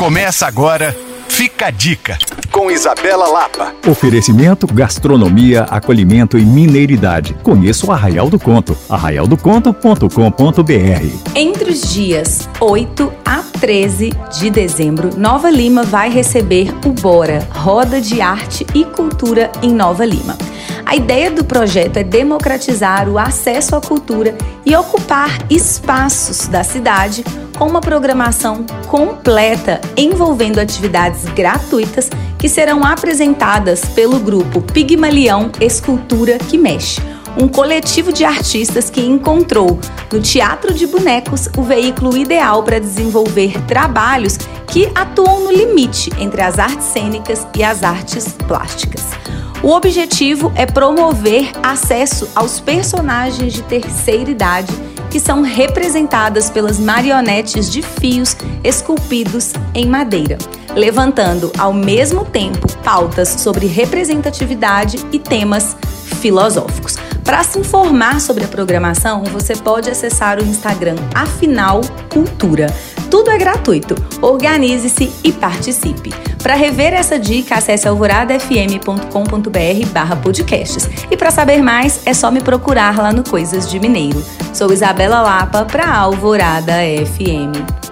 Começa agora, fica a dica, com Isabela Lapa. Oferecimento, gastronomia, acolhimento e mineiridade. Conheça o Arraial do Conto, arraialdoconto.com.br. Entre os dias 8 a 13 de dezembro, Nova Lima vai receber o Bora, Roda de Arte e Cultura em Nova Lima. A ideia do projeto é democratizar o acesso à cultura e ocupar espaços da cidade com uma programação completa envolvendo atividades gratuitas que serão apresentadas pelo grupo Pigmalião Escultura que Mexe, um coletivo de artistas que encontrou no Teatro de Bonecos o veículo ideal para desenvolver trabalhos que atuam no limite entre as artes cênicas e as artes plásticas. O objetivo é promover acesso aos personagens de terceira idade que são representadas pelas marionetes de fios esculpidos em madeira, levantando ao mesmo tempo pautas sobre representatividade e temas filosóficos. Para se informar sobre a programação, você pode acessar o Instagram Afinal Cultura. Tudo é gratuito. Organize-se e participe. Para rever essa dica, acesse alvoradafm.com.br barra podcasts. E para saber mais, é só me procurar lá no Coisas de Mineiro. Sou Isabela Lapa para Alvorada FM.